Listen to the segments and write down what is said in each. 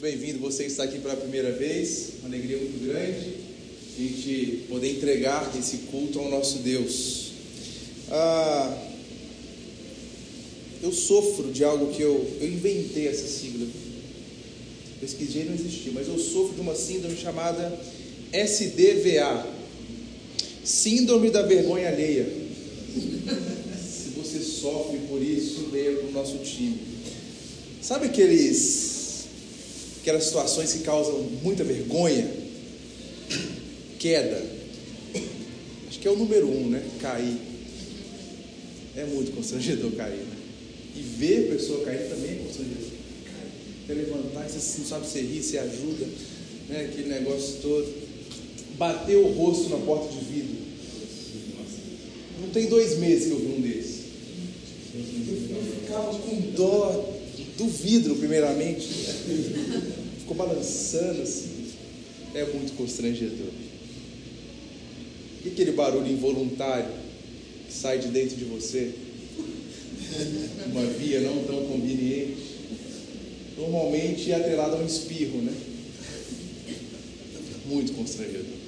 bem-vindo você que está aqui pela primeira vez. Uma alegria muito grande a gente poder entregar esse culto ao nosso Deus. Ah, eu sofro de algo que eu, eu inventei essa sigla. Pesquisei não existia, mas eu sofro de uma síndrome chamada SDVA Síndrome da vergonha alheia. Se você sofre por isso, venha para o nosso time. Sabe aqueles aquelas situações que causam muita vergonha? Queda. Acho que é o número um, né? Cair. É muito constrangedor cair, né? E ver a pessoa cair também é constrangedor. Até levantar, você não sabe se ri, se ajuda, né? Aquele negócio todo. Bater o rosto na porta de vidro. Não tem dois meses que eu vi um desses. Eu ficava com dó do vidro, primeiramente. Ficou balançando assim. É muito constrangedor. E aquele barulho involuntário que sai de dentro de você? Uma via não tão conveniente. Normalmente é atrelado a um espirro, né? Muito constrangedor.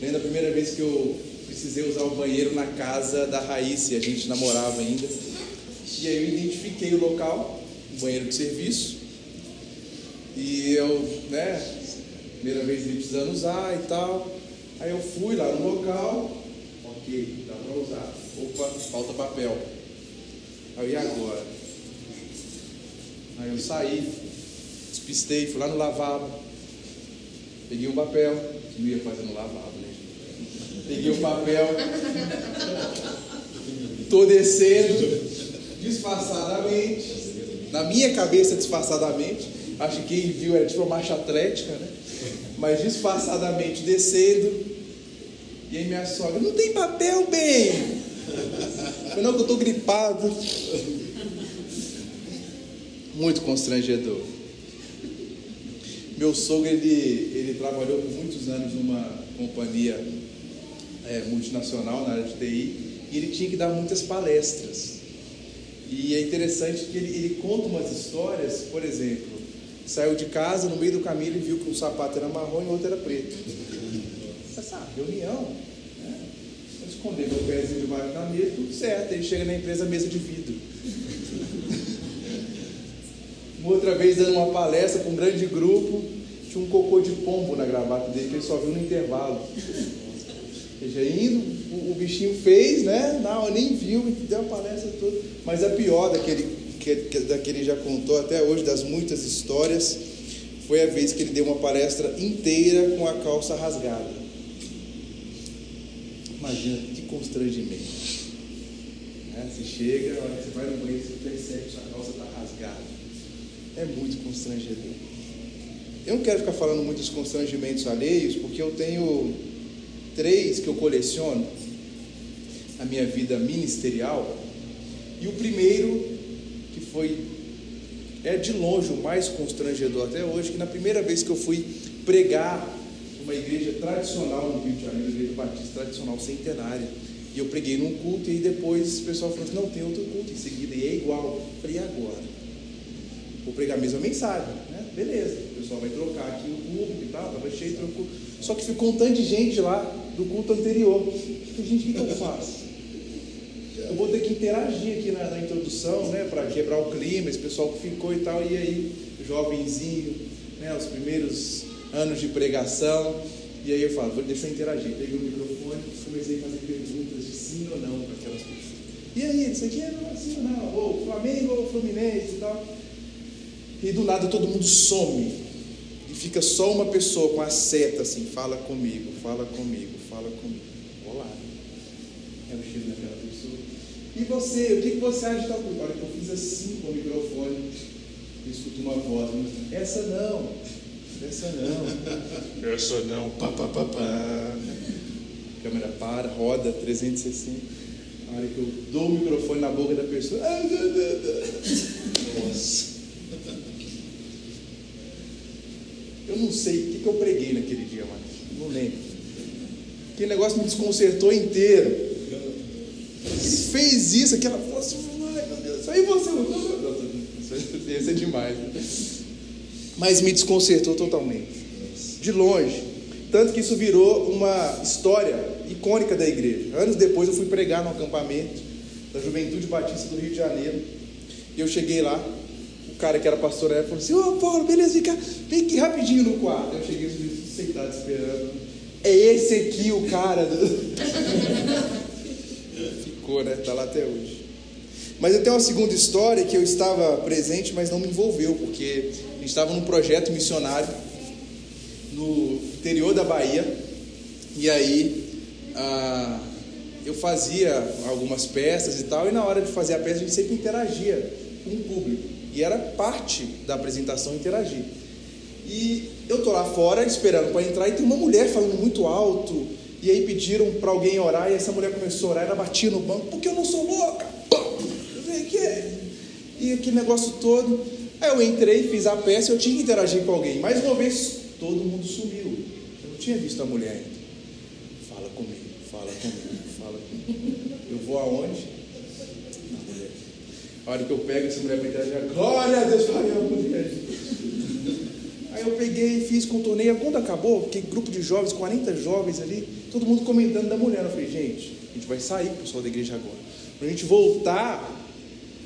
Lembro a primeira vez que eu precisei usar o banheiro na casa da Raíssa, a gente namorava ainda. E aí eu identifiquei o local, o banheiro de serviço. E eu, né, primeira vez precisando usar e tal. Aí eu fui lá no local, ok, dá para usar. Opa, falta papel. Aí e agora? Aí eu saí, despistei, fui lá no lavabo, peguei um papel, que não ia fazer no lavabo, né? Peguei o papel, estou descendo, disfarçadamente, na minha cabeça disfarçadamente, acho que quem viu era tipo uma marcha atlética, né? Mas disfarçadamente descendo, e aí minha sogra, não tem papel, bem! Eu não, que eu estou gripado. Muito constrangedor. Meu sogro, ele, ele trabalhou por muitos anos numa companhia é, multinacional na área de TI, e ele tinha que dar muitas palestras. E é interessante que ele, ele conta umas histórias, por exemplo, saiu de casa, no meio do caminho ele viu que um sapato era marrom e o outro era preto. Essa reunião, né? Eu esconder meu pezinho debaixo da mesa, tudo certo. Ele chega na empresa, mesa de vidro. Uma outra vez dando uma palestra para um grande grupo, tinha um cocô de pombo na gravata dele, que ele só viu no intervalo. Já indo, o, o, bichinho fez, né? Não, nem viu, deu a palestra toda. Mas a pior daquele que, que, daquele já contou até hoje, das muitas histórias, foi a vez que ele deu uma palestra inteira com a calça rasgada. Imagina que constrangimento. Né? Você chega, a hora que você vai no banheiro, você percebe que sua calça está rasgada. É muito constrangedor. Eu não quero ficar falando muitos constrangimentos alheios, porque eu tenho três que eu coleciono na minha vida ministerial. E o primeiro, que foi, é de longe o mais constrangedor até hoje, que na primeira vez que eu fui pregar uma igreja tradicional no Rio de Janeiro, igreja batista tradicional centenária, e eu preguei num culto e depois o pessoal falou assim, não, tem outro culto em seguida, e é igual. Eu falei, e agora? Vou pregar a mesma mensagem, né? Beleza, o pessoal vai trocar aqui o público e tal, estava cheio, trocou. Só que ficou um tanto de gente lá do culto anterior. Falei, gente, o que, eu faço? Eu vou ter que interagir aqui na, na introdução, né? Para quebrar o clima, esse pessoal que ficou e tal, e aí, jovenzinho, né? Os primeiros anos de pregação. E aí eu falo, vou deixar eu interagir. Peguei o microfone comecei a fazer perguntas de sim ou não para aquelas pessoas. E aí, isso aqui é sim ou não? Ou Flamengo ou Fluminense e tal. E do nada todo mundo some. E fica só uma pessoa com a seta assim, fala comigo, fala comigo, fala comigo. Olá. É o estilo daquela pessoa. E você, o que, você acha de tal coisa? Olha que eu fiz assim com o microfone, eu escuto uma voz, essa não, essa não, essa não, pá, pá, pá, pá. Câmera para, roda 360. A hora que eu dou o microfone na boca da pessoa. Nossa. Eu não sei o que, eu preguei naquele dia mais. Não lembro. Aquele negócio me desconcertou inteiro. Ele fez isso, aquela. Nossa, ai meu Deus. Aí você. Isso ser demais. Mas me desconcertou totalmente. De longe. Tanto que isso virou uma história icônica da igreja. Anos depois eu fui pregar no acampamento da Juventude Batista do Rio de Janeiro. E eu cheguei lá, o cara que era pastor aí falou assim: Ô Paulo, beleza, vem cá, vem aqui rapidinho no quarto. Eu cheguei sentado esperando. É esse aqui o cara. Ficou, né? Tá lá até hoje. Mas eu tenho uma segunda história que eu estava presente, mas não me envolveu, porque a gente estava num projeto missionário no interior da Bahia. E aí ah, eu fazia algumas peças e tal, e na hora de fazer a peça a gente sempre interagia com o público. E era parte da apresentação interagir. E eu tô lá fora esperando para entrar e tem uma mulher falando muito alto. E aí pediram para alguém orar e essa mulher começou a orar, ela batia no banco, porque eu não sou louca. E aquele negócio todo. Aí eu entrei, fiz a peça, eu tinha que interagir com alguém. Mais uma vez, todo mundo sumiu. Eu não tinha visto a mulher ainda. Fala comigo, fala comigo, fala comigo. Eu vou aonde? Na mulher. A hora que eu pego essa mulher para interagir, glória a Deus, falei a mulher. Aí eu peguei, fiz, contornei. Quando acabou, porque grupo de jovens, 40 jovens ali, todo mundo comentando da mulher. Eu falei, gente, a gente vai sair, pessoal da igreja agora. Para a gente voltar,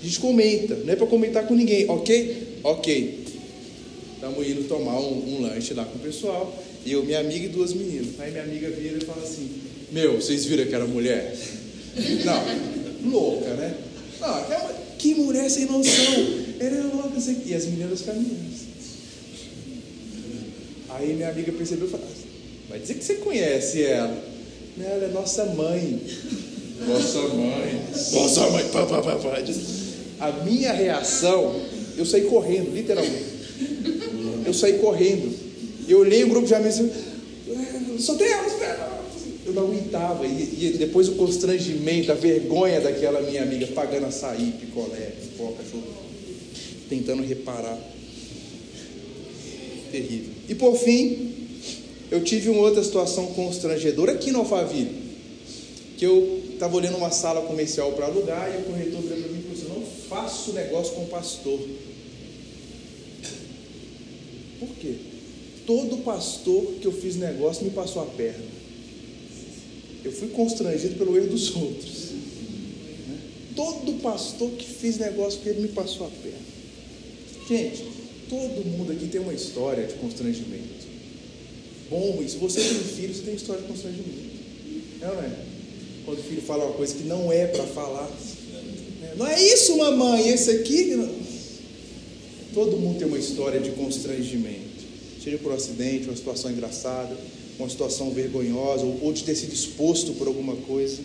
a gente comenta, não é para comentar com ninguém, ok? Ok. Estamos indo tomar um, um, lanche lá com o pessoal. E eu, minha amiga e duas meninas. Aí minha amiga vira e fala assim: Meu, vocês viram que era mulher? Não, louca, né? Não, que mulher sem noção. Ela é louca, assim. E as meninas caminhando. Aí minha amiga percebeu e falou: Vai dizer que você conhece ela. Ela é nossa mãe. Nossa mãe. Nossa mãe. Pá, pá, pá, pá. A minha reação, eu saí correndo, literalmente. Eu saí correndo. Eu olhei o grupo de amigos e só tem elas, Eu não aguentava. E, e, depois o constrangimento, a vergonha daquela minha amiga pagando açaí, picolé, pipoca, cachorro, tentando reparar. Terrível. E por fim, eu tive uma outra situação constrangedora aqui no Alphaville, que eu estava olhando uma sala comercial para alugar e o corretor virou para mim e falou assim, não faço negócio com pastor. Por quê? Todo pastor que eu fiz negócio me passou a perna. Eu fui constrangido pelo erro dos outros. Todo pastor que fiz negócio com ele me passou a perna. Gente, Todo mundo aqui tem uma história de constrangimento. Bom, e se você tem filho, você tem história de constrangimento. É não é? Quando o filho fala uma coisa que não é para falar. É, não é isso, mamãe, esse aqui. Todo mundo tem uma história de constrangimento. Seja por um acidente, uma situação engraçada, uma situação vergonhosa, ou de ter sido exposto por alguma coisa.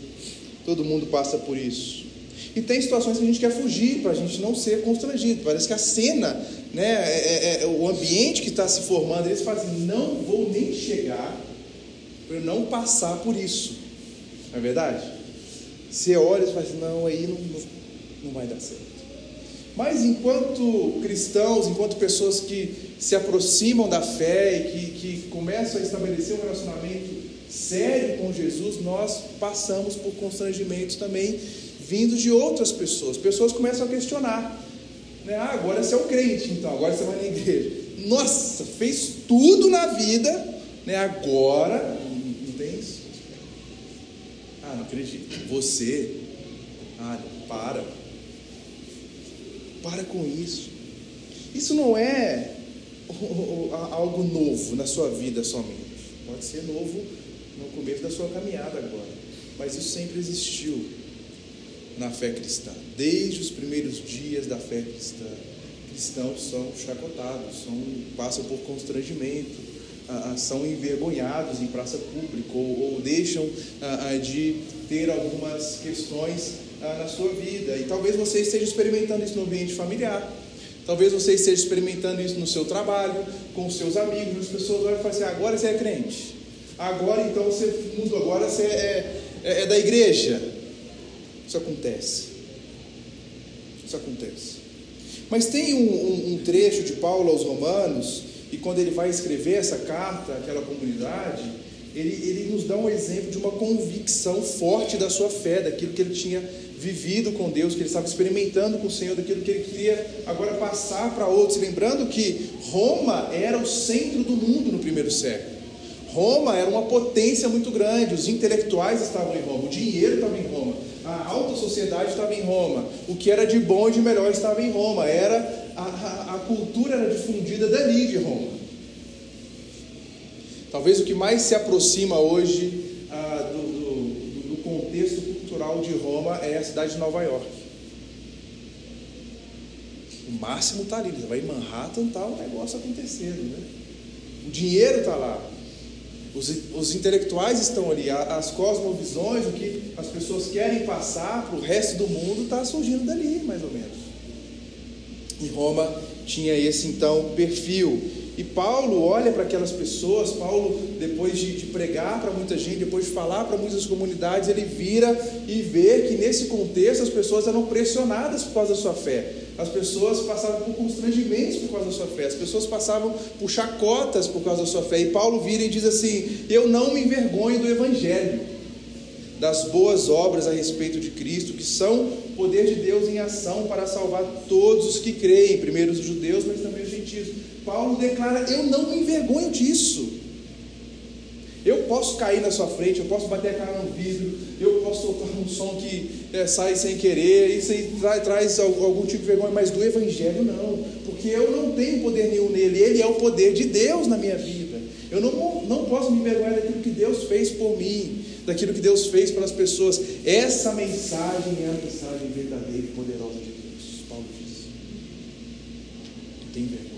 Todo mundo passa por isso. E tem situações que a gente quer fugir para a gente não ser constrangido. Parece que a cena, né, é, é, é o ambiente que está se formando, eles fazem, assim, não vou nem chegar para eu não passar por isso. Não é verdade? Você olha e fala assim, não, aí não, não vai dar certo. Mas enquanto cristãos, enquanto pessoas que se aproximam da fé e que, que começam a estabelecer um relacionamento sério com Jesus, nós passamos por constrangimentos também vindos de outras pessoas. Pessoas começam a questionar. Né? Ah, agora você é um crente, então, agora você vai na igreja. Nossa, fez tudo na vida, né? agora não tem isso. Ah, não acredito. Você, ah, para. Para com isso. Isso não é algo novo na sua vida somente. Pode ser novo no começo da sua caminhada agora. Mas isso sempre existiu na fé cristã. Desde os primeiros dias da fé cristã, cristãos são chacotados, são, passam por constrangimento, são envergonhados em praça pública ou, ou deixam de ter algumas questões na sua vida. E talvez você esteja experimentando isso no ambiente familiar. Talvez você esteja experimentando isso no seu trabalho, com seus amigos. As pessoas olham e falam assim: agora você é crente. Agora então você mudou, agora você é, é, é da igreja. Isso acontece. Isso acontece. Mas tem um, um, um, trecho de Paulo aos Romanos, e quando ele vai escrever essa carta àquela comunidade, ele, ele nos dá um exemplo de uma convicção forte da sua fé, daquilo que ele tinha vivido com Deus, que ele estava experimentando com o Senhor, daquilo que ele queria agora passar para outros. Lembrando que Roma era o centro do mundo no primeiro século. Roma era uma potência muito grande, os intelectuais estavam em Roma, o dinheiro estava em Roma, a alta sociedade estava em Roma, o que era de bom e de melhor estava em Roma, era a, a, a cultura era difundida dali de Roma. Talvez o que mais se aproxima hoje ah, do, do, do contexto cultural de Roma é a cidade de Nova York. O máximo está ali, vai em Manhattan, está o negócio acontecendo, né? O dinheiro está lá, os, os, intelectuais estão ali, as cosmovisões, o que as pessoas querem passar para o resto do mundo está surgindo dali, mais ou menos. E Roma tinha esse então perfil. E Paulo olha para aquelas pessoas, Paulo, depois de, de pregar para muita gente, depois de falar para muitas comunidades, ele vira e vê que nesse contexto as pessoas eram pressionadas por causa da sua fé. As pessoas passavam por constrangimentos por causa da sua fé, as pessoas passavam por chacotas por causa da sua fé. E Paulo vira e diz assim: Eu não me envergonho do Evangelho, das boas obras a respeito de Cristo, que são poder de Deus em ação para salvar todos os que creem, primeiro os judeus, mas também os gentios. Paulo declara: Eu não me envergonho disso. Eu posso cair na sua frente, eu posso bater a cara no vidro, eu posso soltar um som que é, sai sem querer, isso aí traz, traz algum tipo de vergonha, mas do Evangelho não, porque eu não tenho poder nenhum nele, ele é o poder de Deus na minha vida. Eu não, não posso me envergonhar daquilo que Deus fez por mim, daquilo que Deus fez pelas pessoas. Essa mensagem é a mensagem verdadeira e poderosa de Deus, Paulo diz. Tem vergonha.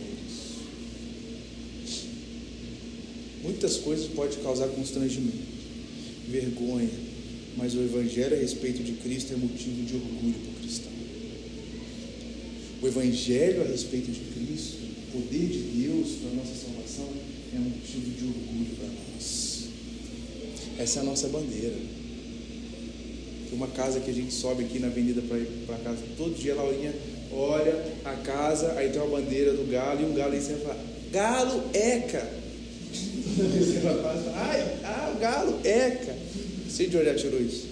Muitas coisas podem causar constrangimento, vergonha, mas o Evangelho a respeito de Cristo é motivo de orgulho para o cristão. O Evangelho a respeito de Cristo, o poder de Deus para a nossa salvação, é um motivo de orgulho para nós. Essa é a nossa bandeira. Tem uma casa que a gente sobe aqui na avenida para ir para casa. Todo dia a Laurinha olha a casa, aí tem uma bandeira do galo e um galo aí sempre fala: Galo Eca. Ai, ah, o galo, eca. Sei de olhar tirou isso.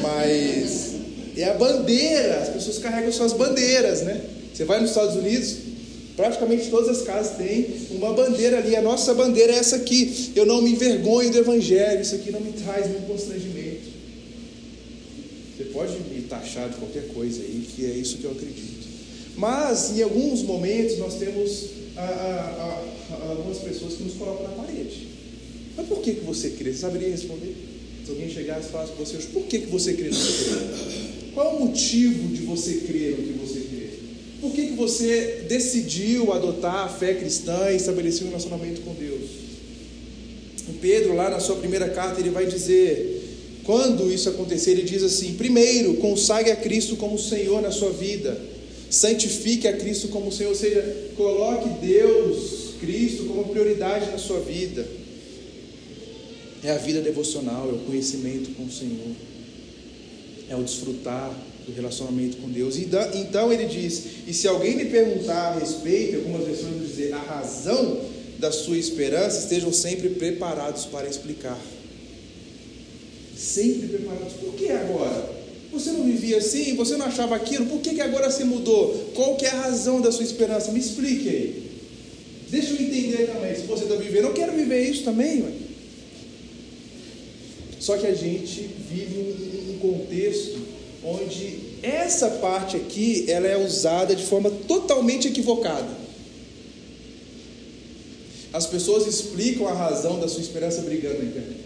Mas é a bandeira, as pessoas carregam suas bandeiras, né? Você vai nos Estados Unidos, praticamente todas as casas têm uma bandeira ali. A nossa bandeira é essa aqui. Eu não me envergonho do Evangelho, isso aqui não me traz nenhum constrangimento. Você pode me taxar de qualquer coisa aí, que é isso que eu acredito. Mas em alguns momentos nós temos a, a, a, algumas pessoas que nos colocam na parede. Mas por que, que você crê? Você saberia responder? Se alguém chegasse e falasse para você, por que, que você crê no que crê? Qual é o motivo de você crer no que você crê? Por que, que você decidiu adotar a fé cristã e estabelecer um relacionamento com Deus? O Pedro, lá na sua primeira carta, ele vai dizer: quando isso acontecer, ele diz assim: primeiro, consagre a Cristo como Senhor na sua vida santifique a Cristo como Senhor, ou seja, coloque Deus, Cristo, como prioridade na sua vida. É a vida devocional, é o conhecimento com o Senhor, é o desfrutar do relacionamento com Deus. Então ele diz: e se alguém lhe perguntar a respeito, algumas versões vão dizer a razão da sua esperança, estejam sempre preparados para explicar. Sempre preparados. Por que agora? Você não vivia assim? Você não achava aquilo? Por que, que agora se mudou? Qual que é a razão da sua esperança? Me explique aí. Deixa eu entender também. Se você está vivendo, eu quero viver isso também. Ué. Só que a gente vive um contexto onde essa parte aqui ela é usada de forma totalmente equivocada. As pessoas explicam a razão da sua esperança brigando na internet.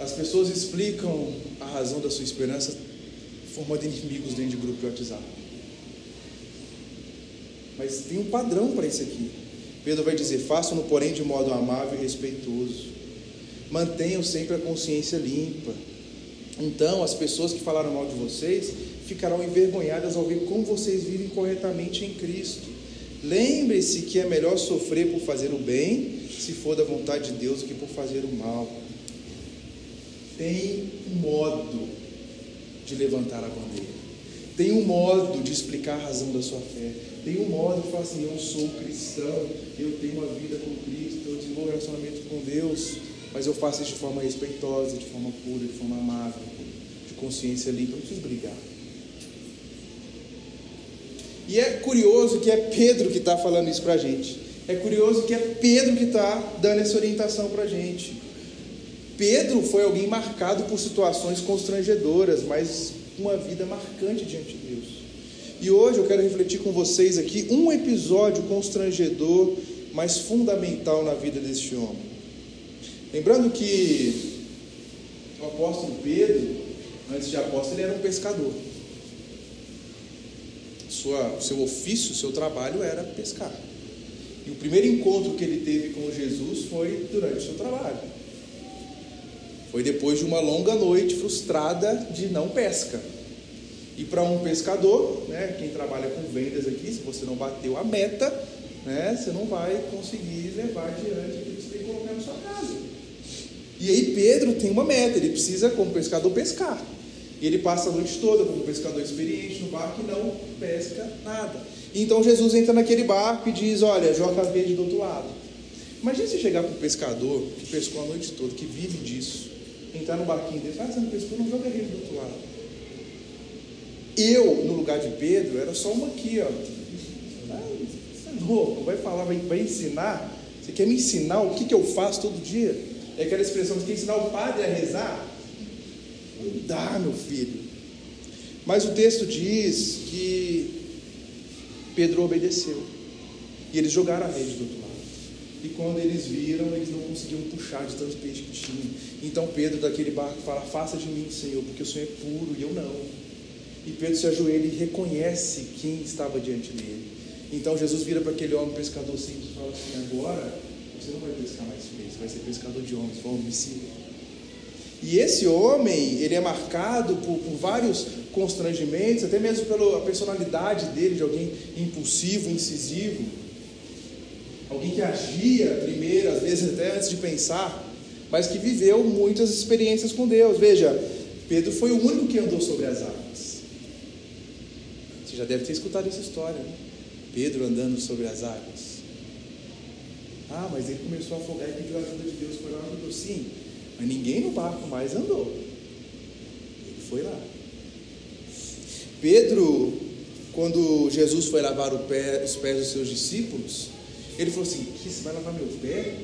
As pessoas explicam a razão da sua esperança formando inimigos dentro de grupo de WhatsApp. Mas tem um padrão para isso aqui. Pedro vai dizer: façam-no, porém, de modo amável e respeitoso. Mantenham sempre a consciência limpa. Então, as pessoas que falaram mal de vocês ficarão envergonhadas ao ver como vocês vivem corretamente em Cristo. Lembre-se que é melhor sofrer por fazer o bem, se for da vontade de Deus, do que por fazer o mal tem um modo de levantar a bandeira, Tem um modo de explicar a razão da sua fé. Tem um modo de falar assim: eu sou cristão, eu tenho uma vida com Cristo, eu desenvolvo relacionamento com Deus, mas eu faço isso de forma respeitosa, de forma pura, de forma amável, de consciência limpa. Não preciso brigar. E é curioso que é Pedro que está falando isso para a gente. É curioso que é Pedro que está dando essa orientação para a gente. Pedro foi alguém marcado por situações constrangedoras, mas uma vida marcante diante de Deus. E hoje eu quero refletir com vocês aqui um episódio constrangedor, mas fundamental na vida deste homem. Lembrando que o apóstolo Pedro, antes de apóstolo, ele era um pescador. Sua, seu ofício, seu trabalho era pescar. E o primeiro encontro que ele teve com Jesus foi durante o seu trabalho. Foi depois de uma longa noite frustrada de não pesca. E para um pescador, né, quem trabalha com vendas aqui, se você não bateu a meta, né, você não vai conseguir levar adiante aquilo que você tem que colocar na sua casa. E aí Pedro tem uma meta, ele precisa, como pescador, pescar. E ele passa a noite toda como pescador experiente no barco e não pesca nada. Então Jesus entra naquele barco e diz: Olha, joga a rede do outro lado. Imagina você chegar para um pescador que pescou a noite toda, que vive disso, entrar no barquinho dele, ah, você não pescou, não joga a rede do outro lado. Eu, no lugar de Pedro, era só uma aqui, ó. Você é louco, vai falar, vai, vai ensinar? Você quer me ensinar o que, que eu faço todo dia? É aquela expressão, você quer ensinar o padre a rezar? Não dá, meu filho. Mas o texto diz que Pedro obedeceu. E eles jogaram a rede do outro lado. E quando eles viram, eles não conseguiam puxar de tanto peixe que tinha. Então Pedro, daquele barco, fala: Faça de mim, Senhor, porque o Senhor é puro e eu não. E Pedro se ajoelha e reconhece quem estava diante dele. Então Jesus vira para aquele homem pescador simples e fala assim: Agora você não vai pescar mais peixes, vai ser pescador de homens, vamos me siga. E esse homem, ele é marcado por, por vários constrangimentos, até mesmo pela personalidade dele, de alguém impulsivo, incisivo, alguém que agia primeiro, às vezes até antes de pensar, mas que viveu muitas experiências com Deus. Veja, Pedro foi o único que andou sobre as águas. Você já deve ter escutado essa história, né? Pedro andando sobre as águas. Ah, mas ele começou a afogar e pediu a ajuda de Deus, foi lá e ajudou. Sim, mas ninguém no barco mais andou. Ele foi lá. Pedro, quando Jesus foi lavar pé, os pés dos seus discípulos, ele falou assim: você vai lavar meu pé?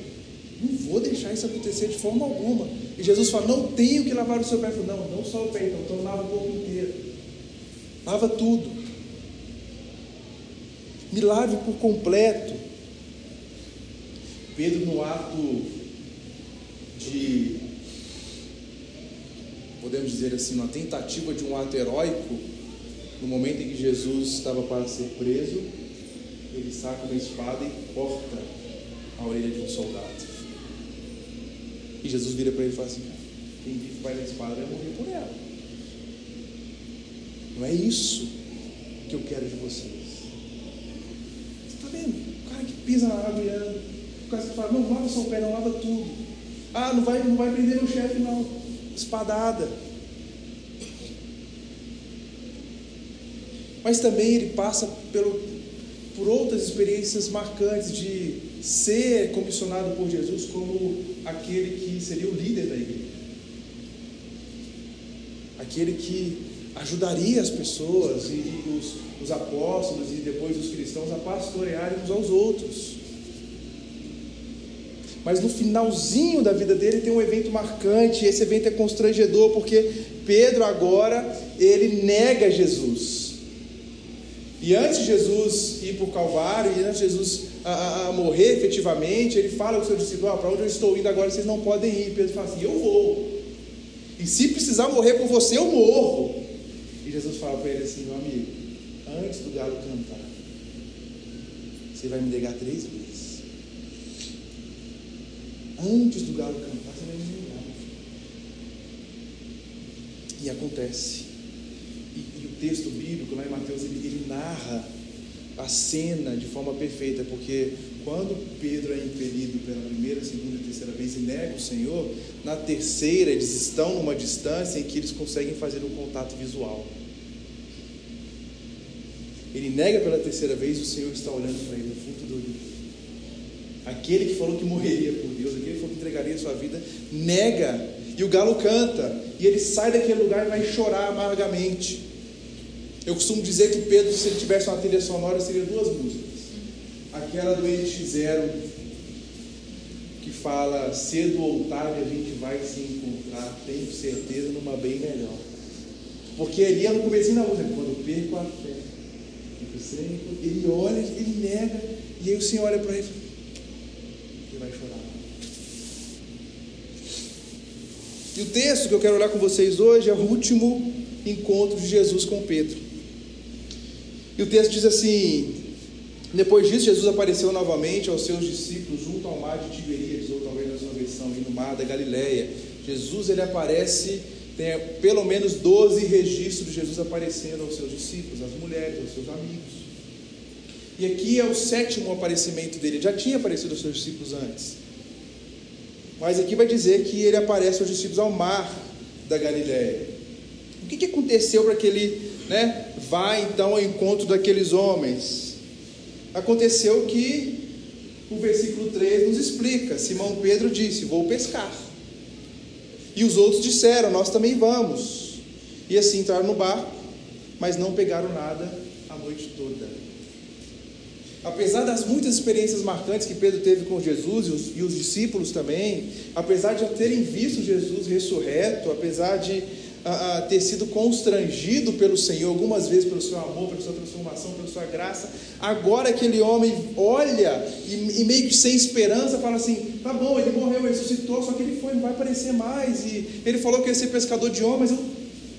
Não vou deixar isso acontecer de forma alguma. E Jesus falou: não tenho que lavar o seu pé. Ele falou: não, não só o pé, então, então lava o corpo inteiro. Lava tudo. Me lave por completo. Pedro, no ato de, podemos dizer assim, uma tentativa de um ato heróico, no momento em que Jesus estava para ser preso, ele saca uma espada e corta a orelha de um soldado. E Jesus vira para ele e fala assim: quem vive vai na espada vai morrer por ela. Não é isso que eu quero de vocês. Você está vendo? O cara que pisa na água e anda. O cara que fala: não lava o pé, não lava tudo. Ah, não vai, não vai prender o chefe, não. Espadada. Mas também ele passa pelo, por outras experiências marcantes de ser comissionado por Jesus como aquele que seria o líder da igreja. Aquele que ajudaria as pessoas e, os, os apóstolos e depois os cristãos a pastorearem uns aos outros. Mas no finalzinho da vida dele tem um evento marcante, e esse evento é constrangedor, porque Pedro agora, ele nega Jesus. E antes de Jesus ir para o Calvário, e antes de Jesus a, a morrer efetivamente, ele fala com o seu discípulo: ah, para onde eu estou indo agora, vocês não podem ir. Pedro fala assim: eu vou. E se precisar morrer por você, eu morro. E Jesus fala para ele assim: meu amigo, antes do galo cantar, você vai me negar três vezes. Antes do galo cantar, você vai me negar. E acontece texto bíblico, lá em Mateus, ele, ele narra a cena de forma perfeita, porque quando Pedro é impelido pela primeira, segunda e terceira vez e nega o Senhor, na terceira eles estão numa distância em que eles conseguem fazer um contato visual. Ele nega pela terceira vez e o Senhor está olhando para ele no fundo do olho. Aquele que falou que morreria por Deus, aquele que falou que entregaria a sua vida, nega. E o galo canta. E ele sai daquele lugar e vai chorar amargamente. Eu costumo dizer que Pedro, se ele tivesse uma trilha sonora, seria duas músicas. Aquela do NX0, que fala cedo ou tarde a gente vai se encontrar, tenho certeza, numa bem melhor. Porque ali é no começo da música, quando perco a fé, ele olha, ele nega, e aí o Senhor olha para ele e vai chorar. E o texto que eu quero olhar com vocês hoje é o último encontro de Jesus com Pedro. E o texto diz assim: Depois disso, Jesus apareceu novamente aos seus discípulos junto ao mar de Tiberíades, ou talvez na sua versão, no mar da Galileia. Jesus ele aparece, tem pelo menos 12 registros de Jesus aparecendo aos seus discípulos, às mulheres, aos seus amigos. E aqui é o sétimo aparecimento dele. Ele já tinha aparecido aos seus discípulos antes. Mas aqui vai dizer que ele aparece aos discípulos ao mar da Galiléia. O que, que aconteceu para que ele né, vá então ao encontro daqueles homens? Aconteceu que o versículo 3 nos explica: Simão Pedro disse: Vou pescar. E os outros disseram: Nós também vamos. E assim entraram no barco, mas não pegaram nada a noite toda. Apesar das muitas experiências marcantes que Pedro teve com Jesus e os, e os discípulos também, apesar de já terem visto Jesus ressurreto, apesar de a, a, ter sido constrangido pelo Senhor algumas vezes pelo seu amor, pela sua transformação, pela sua graça, agora aquele homem olha e, e, meio que sem esperança fala assim: tá bom, ele morreu, ressuscitou, só que ele foi, não vai aparecer mais. E ele falou que ia ser pescador de homens, eu,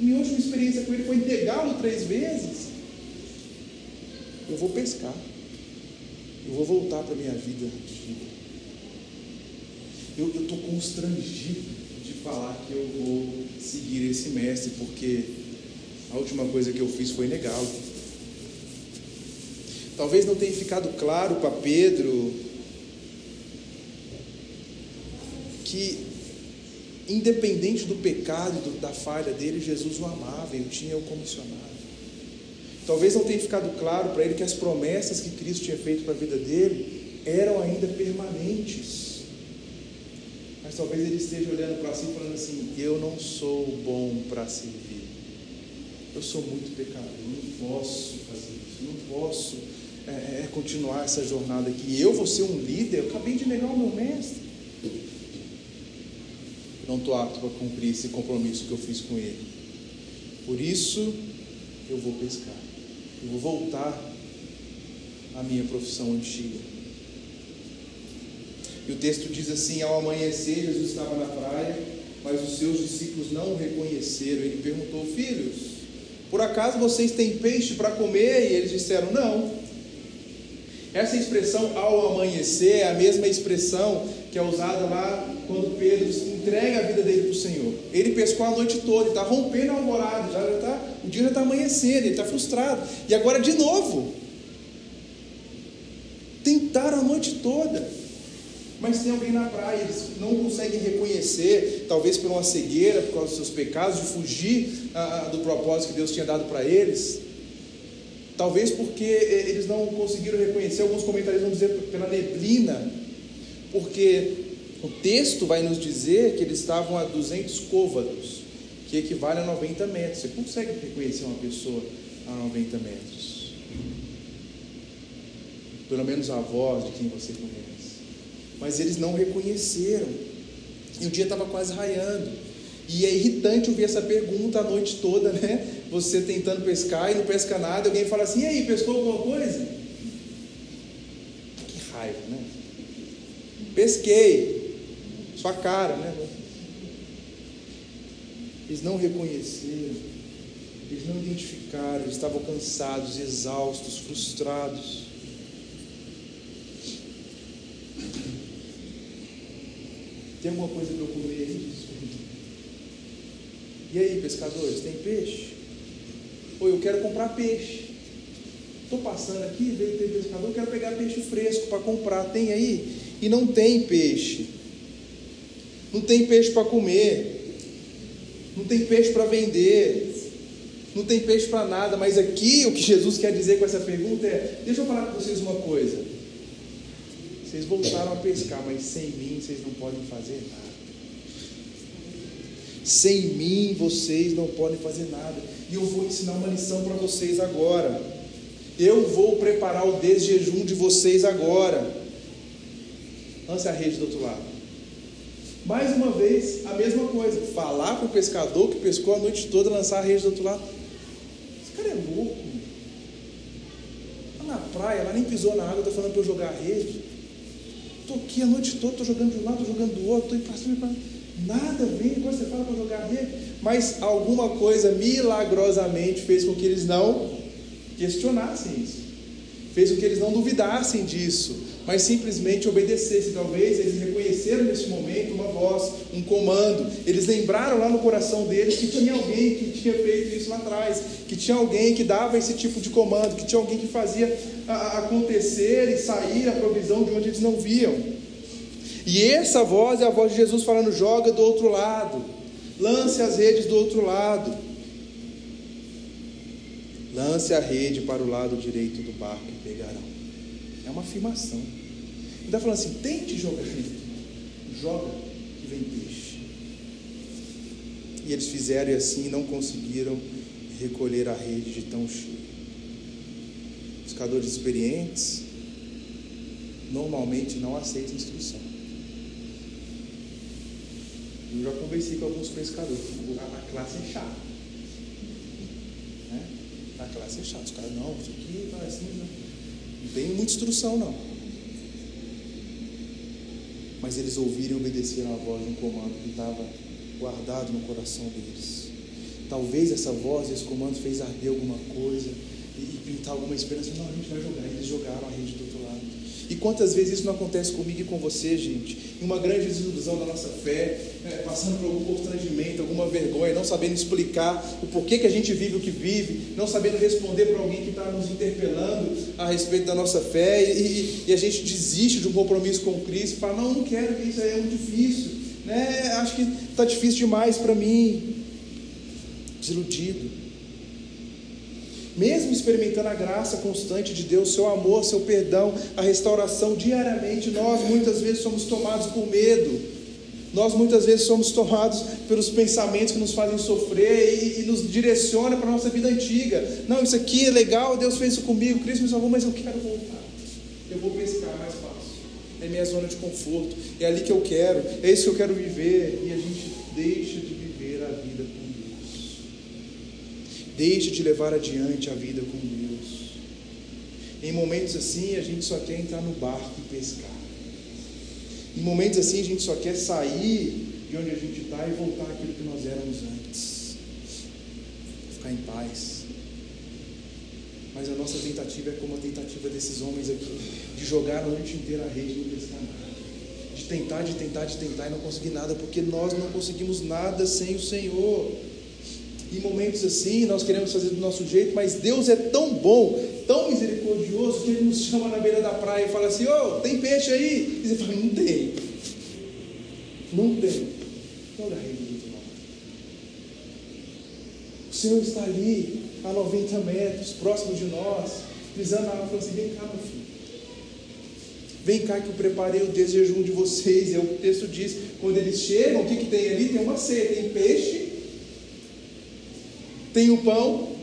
minha última experiência com ele foi negá-lo três vezes. Eu vou pescar. Eu vou voltar para a minha vida antiga. Eu estou constrangido de falar que eu vou seguir esse mestre, porque a última coisa que eu fiz foi negá-lo. Talvez não tenha ficado claro para Pedro que, independente do pecado e da falha dele, Jesus o amava e o tinha o comissionado. Talvez não tenha ficado claro para ele que as promessas que Cristo tinha feito para a vida dele eram ainda permanentes. Mas talvez ele esteja olhando para si e falando assim: Eu não sou bom para servir. Eu sou muito pecador, não posso fazer isso, não posso é, é, continuar essa jornada aqui. Eu vou ser um líder, eu acabei de negar o meu mestre. Não estou apto para cumprir esse compromisso que eu fiz com ele. Por isso, eu vou pescar. Eu vou voltar à minha profissão antiga. E o texto diz assim: Ao amanhecer, Jesus estava na praia, mas os seus discípulos não o reconheceram. Ele perguntou: Filhos, por acaso vocês têm peixe para comer? E eles disseram: Não. Essa expressão ao amanhecer é a mesma expressão que é usada lá quando Pedro entrega a vida dele para o Senhor. Ele pescou a noite toda, está rompendo a alvorada, já está, o dia já está amanhecendo, ele está frustrado. E agora de novo. Tentaram a noite toda. Mas tem alguém na praia, eles não conseguem reconhecer, talvez por uma cegueira, por causa dos seus pecados, de fugir ah, do propósito que Deus tinha dado para eles. Talvez porque eh, eles não conseguiram reconhecer, alguns comentários vão dizer pela neblina, porque o texto vai nos dizer que eles estavam a 200 côvados, que equivale a 90 metros. Você consegue reconhecer uma pessoa a 90 metros? Pelo menos a voz de quem você conhece. Mas eles não reconheceram. E o dia estava quase raiando. E é irritante ouvir essa pergunta a noite toda, né? Você tentando pescar e não pesca nada, alguém fala assim: e aí, pescou alguma coisa? Que raiva, né? Pesquei. Sua cara, né? Eles não reconheceram, eles não identificaram, eles estavam cansados, exaustos, frustrados. Tem alguma coisa para eu comer aí? E aí, pescadores, tem peixe? Ou eu quero comprar peixe. Estou passando aqui, veio ter pescador, quero pegar peixe fresco para comprar. Tem aí? E não tem peixe não tem peixe para comer, não tem peixe para vender. não tem peixe para nada, mas aqui o que Jesus quer dizer com essa pergunta é: deixa eu falar com vocês uma coisa. Vocês voltaram a pescar, mas sem mim vocês não podem fazer nada. Sem mim vocês não podem fazer nada. E eu vou ensinar uma lição para vocês agora. Eu vou preparar o desjejum de vocês agora. Lance a rede do outro lado. Mais uma vez, a mesma coisa. Falar para o pescador que pescou a noite toda, lançar a rede do outro lado. Esse cara é louco. Lá na praia, lá nem pisou na água, está falando para eu jogar a rede. Estou aqui a noite toda, estou jogando de um lado, jogando do outro, estou indo para Nada vem, agora você fala para jogar rede. Mas alguma coisa milagrosamente fez com que eles não questionassem isso. Fez com que eles não duvidassem disso mas simplesmente obedecesse. Talvez eles reconheceram nesse momento uma voz, um comando. Eles lembraram lá no coração deles que tinha alguém que tinha feito isso lá atrás, que tinha alguém que dava esse tipo de comando, que tinha alguém que fazia acontecer e sair a provisão de onde eles não viam. E essa voz é a voz de Jesus falando: joga do outro lado, lance as redes do outro lado. Lance a rede para o lado direito do barco e pegarão. É uma afirmação. Ele está falando assim: tente jogar joga que vem peixe. E eles fizeram e assim não conseguiram recolher a rede de tão cheio. Pescadores experientes normalmente não aceitam instrução. Eu já conversei com alguns pescadores. A classe é chata. Né? A classe é chata. Os caras, não, isso aqui não é assim, não. Não tem muita instrução, não. Mas eles ouviram e obedeceram a voz de um comando que estava guardado no coração deles. Talvez essa voz, esse comando fez arder alguma coisa e, pintar alguma esperança. Não, a gente vai jogar. Eles jogaram a rede do outro lado. E quantas vezes isso não acontece comigo e com você, gente? Em uma grande desilusão da nossa fé, é, passando por algum constrangimento, alguma vergonha, não sabendo explicar o porquê que a gente vive o que vive, não sabendo responder para alguém que está nos interpelando a respeito da nossa fé, e, e, e, a gente desiste de um compromisso com Cristo, fala, não, não quero, isso aí é muito difícil, né? acho que está difícil demais para mim, desiludido mesmo experimentando a graça constante de Deus, seu amor, seu perdão, a restauração diariamente, nós muitas vezes somos tomados por medo. Nós muitas vezes somos tomados pelos pensamentos que nos fazem sofrer e, e nos direciona para a nossa vida antiga. Não, isso aqui é legal, Deus fez isso comigo, Cristo me salvou, mas eu quero voltar. Eu vou pescar mais fácil. É minha zona de conforto. É ali que eu quero. É isso que eu quero viver. E a gente deixa de Deixe de levar adiante a vida com Deus. Em momentos assim, a gente só quer entrar no barco e pescar. Em momentos assim, a gente só quer sair de onde a gente está e voltar àquilo que nós éramos antes. Ficar em paz. Mas a nossa tentativa é como a tentativa desses homens aqui, de jogar a noite inteira a rede e não pescar nada. De tentar, de tentar, de tentar e não conseguir nada, porque nós não conseguimos nada sem o Senhor. Em momentos assim, nós queremos fazer do nosso jeito, mas Deus é tão bom, tão misericordioso, que Ele nos chama na beira da praia e fala assim: Ô, oh, tem peixe aí? E você fala: Não tem. Não tem. Olha a rede lado. O Senhor está ali, a 90 metros, próximo de nós, pisando na água, falando assim: Vem cá, meu filho. Vem cá que eu preparei o desjejum de vocês. E o texto diz: quando eles chegam, o que, que tem ali? Tem uma ceia, tem peixe tem o pão,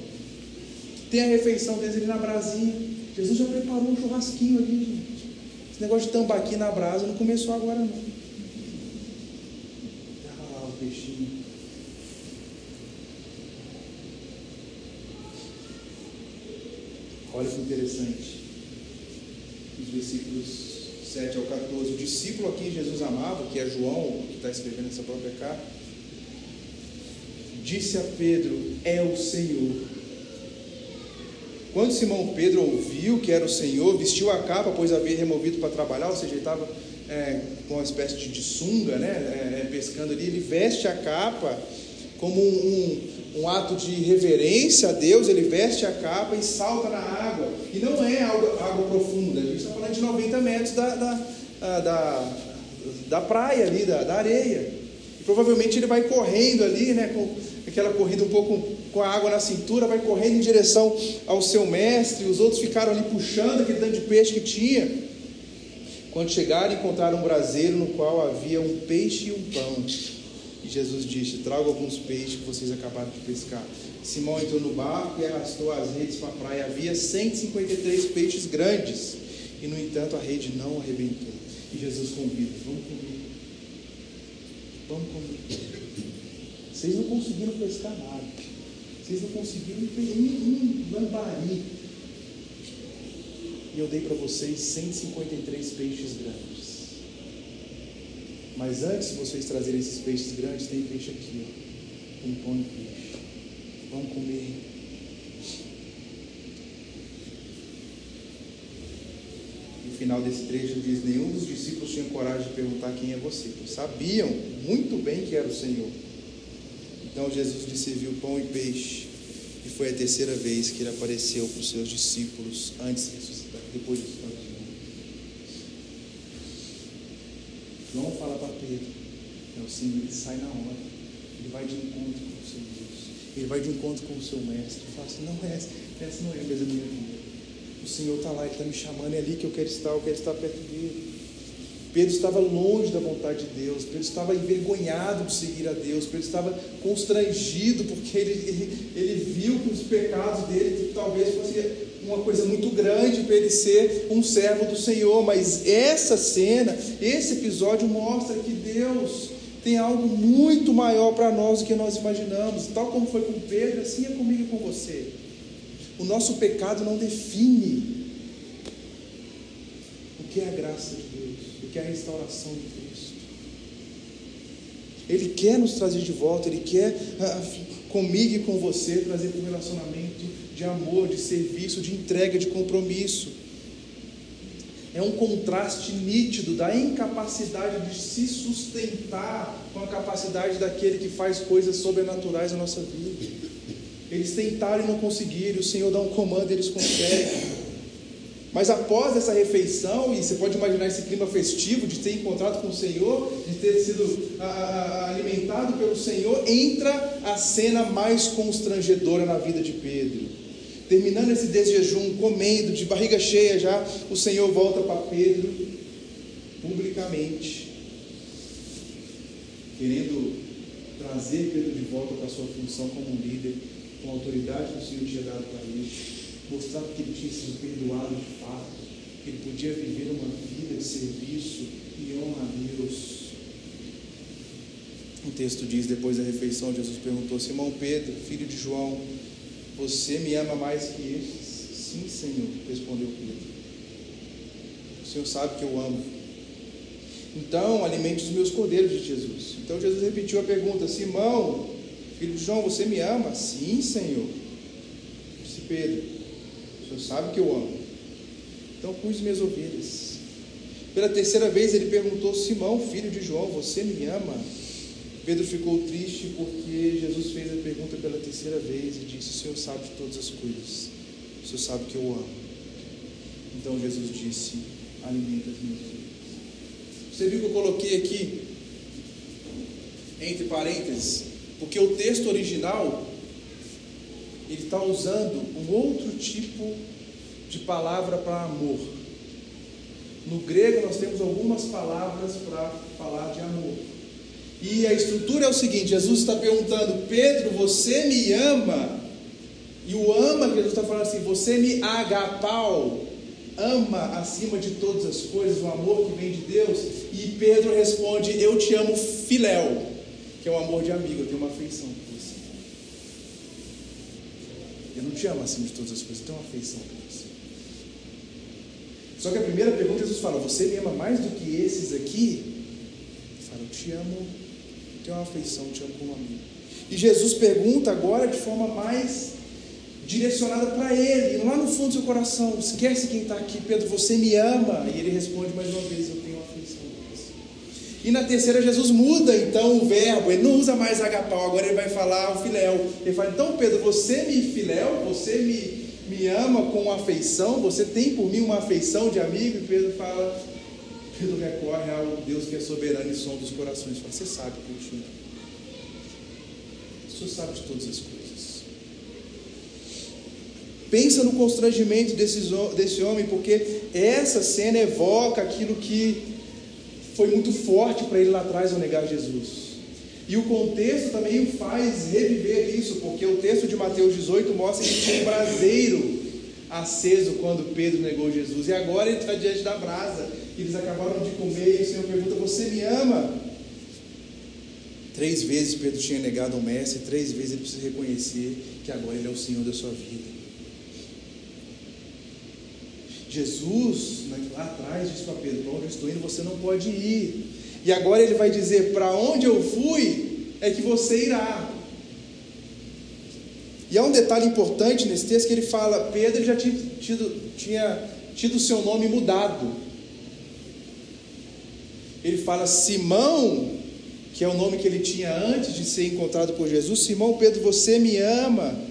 tem a refeição deles ali na brasinha. Jesus já preparou um churrasquinho ali, gente. Esse negócio de tambaqui na brasa não começou agora não. Ah, o peixinho. Olha que interessante. Os versículos 7 ao 14. O discípulo aqui Jesus amava, que é João, que está escrevendo essa própria carta disse a Pedro: É o Senhor. Quando Simão Pedro ouviu que era o Senhor, vestiu a capa, pois havia removido para trabalhar, ou seja, ele estava é, com uma espécie de sunga, né, é, é, pescando ali. Ele veste a capa como um, um, um, ato de reverência a Deus, ele veste a capa e salta na água. E não é água, água profunda, a gente está falando de 90 metros da, da, da, da praia ali, da, da areia. E provavelmente ele vai correndo ali, né, com aquela corrida um pouco com a água na cintura, vai correndo em direção ao seu mestre. Os outros ficaram ali puxando aquele tanto de peixe que tinha. Quando chegaram, encontraram um braseiro no qual havia um peixe e um pão. E Jesus disse: Traga alguns peixes que vocês acabaram de pescar. Simão entrou no barco e arrastou as redes para a praia. Havia 153 peixes grandes. E no entanto a rede não arrebentou. E Jesus convida: Vamos comer. Vamos comer. Vocês não conseguiram pescar nada. Vocês não conseguiram um, lambari. E eu dei para vocês 153 peixes grandes. Mas antes de vocês trazerem esses peixes grandes, tem peixe aqui, ó. Tem pão e peixe. Vamos comer. No final desse trecho diz: Nenhum dos discípulos tinha coragem de perguntar quem é você, pois sabiam muito bem que era o Senhor. Então Jesus lhe serviu pão e peixe. E foi a terceira vez que ele apareceu para os seus discípulos antes de ressuscitar, depois de ressuscitar. João fala para Pedro: É o Senhor, ele sai na hora. Ele vai de encontro com o seu Deus. Ele vai de encontro com o seu mestre. Ele fala assim: Não essa, essa não é a mesa minha. O Senhor está lá, Ele está me chamando, é ali que eu quero estar, eu quero estar perto dele. Pedro estava longe da vontade de Deus, Pedro estava envergonhado de seguir a Deus, Pedro estava constrangido porque ele, ele, ele viu que os pecados dele talvez fosse uma coisa muito grande para ele ser um servo do Senhor, mas essa cena, esse episódio mostra que Deus tem algo muito maior para nós do que nós imaginamos, tal como foi com Pedro, assim é comigo e com você. O nosso pecado não define que é a graça de que é a restauração de Cristo. Ele quer nos trazer de volta, Ele quer ah, comigo e com você trazer um relacionamento de amor, de serviço, de entrega, de compromisso. É um contraste nítido da incapacidade de se sustentar com a capacidade daquele que faz coisas sobrenaturais na nossa vida. Eles tentaram e não conseguiram, o Senhor dá um comando e eles conseguem. Mas após essa refeição, e você pode imaginar esse clima festivo de ter encontrado com o Senhor, de ter sido a, a, alimentado pelo Senhor, entra a cena mais constrangedora na vida de Pedro. Terminando esse desjejum, comendo, de barriga cheia já, o Senhor volta para Pedro, publicamente, querendo trazer Pedro de volta para a sua função como líder, com a autoridade que o Senhor tinha dado para ele mostrar que ele tinha sido perdoado de fato, que ele podia viver uma vida de serviço e honra a Deus. O texto diz: depois da refeição, Jesus perguntou: Simão Pedro, filho de João, você me ama mais que estes? Sim, Senhor, respondeu Pedro. O Senhor sabe que eu amo. Então, alimente os meus cordeiros de Jesus. Então Jesus repetiu a pergunta: Simão, filho de João, você me ama? Sim, Senhor. Disse Pedro: o Senhor sabe que eu amo. Então cuide minhas ovelhas. Pela terceira vez ele perguntou: Simão, filho de João, você me ama? Pedro ficou triste porque Jesus fez a pergunta pela terceira vez e disse: O Senhor sabe de todas as coisas. O Senhor sabe que eu amo. Então Jesus disse: Alimenta as minhas ovelhas. Você viu que eu coloquei aqui, entre parênteses, porque o texto original ele está usando um outro tipo de palavra para amor. No grego nós temos algumas palavras para falar de amor. E a estrutura é o seguinte: Jesus está perguntando, Pedro, você me ama? E o ama que Jesus está falando assim, você me agapau, ama acima de todas as coisas, o amor que vem de Deus. E Pedro responde, eu te amo filéu, que é um amor de amigo, eu tenho uma afeição. Eu não te amo acima de todas as coisas, tenho uma afeição por você. Só que a primeira pergunta, Jesus fala: Você me ama mais do que esses aqui? Ele fala: Eu te amo, tenho uma afeição, te amo como amigo. E Jesus pergunta agora de forma mais direcionada para ele, lá no fundo do seu coração: Esquece quem está aqui, Pedro, você me ama? E ele responde mais uma vez: Eu tenho uma afeição por você. E na terceira, Jesus muda então o verbo, ele não usa mais agapau, agora ele vai falar o filéu. Ele fala: Então, Pedro, você me filéu, você me, me ama com afeição, você tem por mim uma afeição de amigo? E Pedro fala: Pedro recorre ao Deus que é soberano e som dos corações. Fala, você sabe que eu te amo. O Senhor sabe de todas as coisas. Pensa no constrangimento desse, desse homem, porque essa cena evoca aquilo que foi muito forte para ele lá atrás ao negar Jesus. E o contexto também o faz reviver isso, porque o texto de Mateus 18 mostra que tinha um braseiro aceso quando Pedro negou Jesus. E agora ele está diante da brasa. Eles acabaram de comer e o Senhor pergunta: Você me ama? Três vezes Pedro tinha negado o Mestre, três vezes ele precisa reconhecer que agora ele é o Senhor da sua vida. Jesus, lá atrás, disse para Pedro: Para onde eu estou indo, você não pode ir. E agora ele vai dizer: Para onde eu fui, é que você irá. E há um detalhe importante nesse texto que ele fala: Pedro já tinha tido, tinha tido seu nome mudado. Ele fala Simão, que é o nome que ele tinha antes de ser encontrado por Jesus. Simão Pedro, você me ama?